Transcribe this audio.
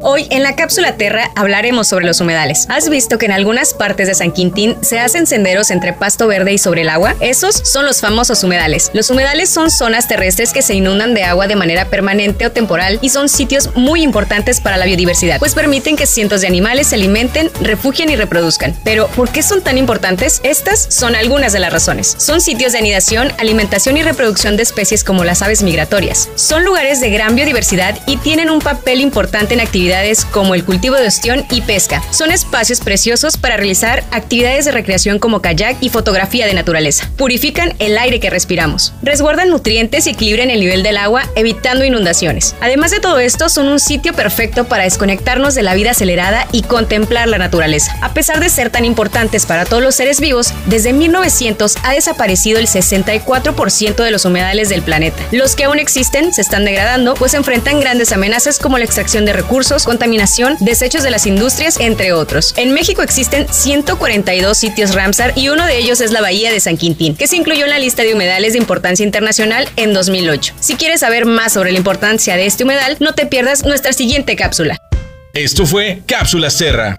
Hoy en la cápsula Terra hablaremos sobre los humedales. ¿Has visto que en algunas partes de San Quintín se hacen senderos entre pasto verde y sobre el agua? Esos son los famosos humedales. Los humedales son zonas terrestres que se inundan de agua de manera permanente o temporal y son sitios muy importantes para la biodiversidad, pues permiten que cientos de animales se alimenten, refugien y reproduzcan. Pero, ¿por qué son tan importantes? Estas son algunas de las razones. Son sitios de anidación, alimentación y reproducción de especies como las aves migratorias. Son lugares de gran biodiversidad y tienen un papel importante en actividades como el cultivo de ostión y pesca. Son espacios preciosos para realizar actividades de recreación como kayak y fotografía de naturaleza. Purifican el aire que respiramos. Resguardan nutrientes y equilibran el nivel del agua, evitando inundaciones. Además de todo esto, son un sitio perfecto para desconectarnos de la vida acelerada y contemplar la naturaleza. A pesar de ser tan importantes para todos los seres vivos, desde 1900 ha desaparecido el 64% de los humedales del planeta. Los que aún existen se están degradando, pues enfrentan grandes amenazas como la extracción de recursos, contaminación, desechos de las industrias, entre otros. En México existen 142 sitios Ramsar y uno de ellos es la Bahía de San Quintín, que se incluyó en la lista de humedales de importancia internacional en 2008. Si quieres saber más sobre la importancia de este humedal, no te pierdas nuestra siguiente cápsula. Esto fue Cápsula Serra.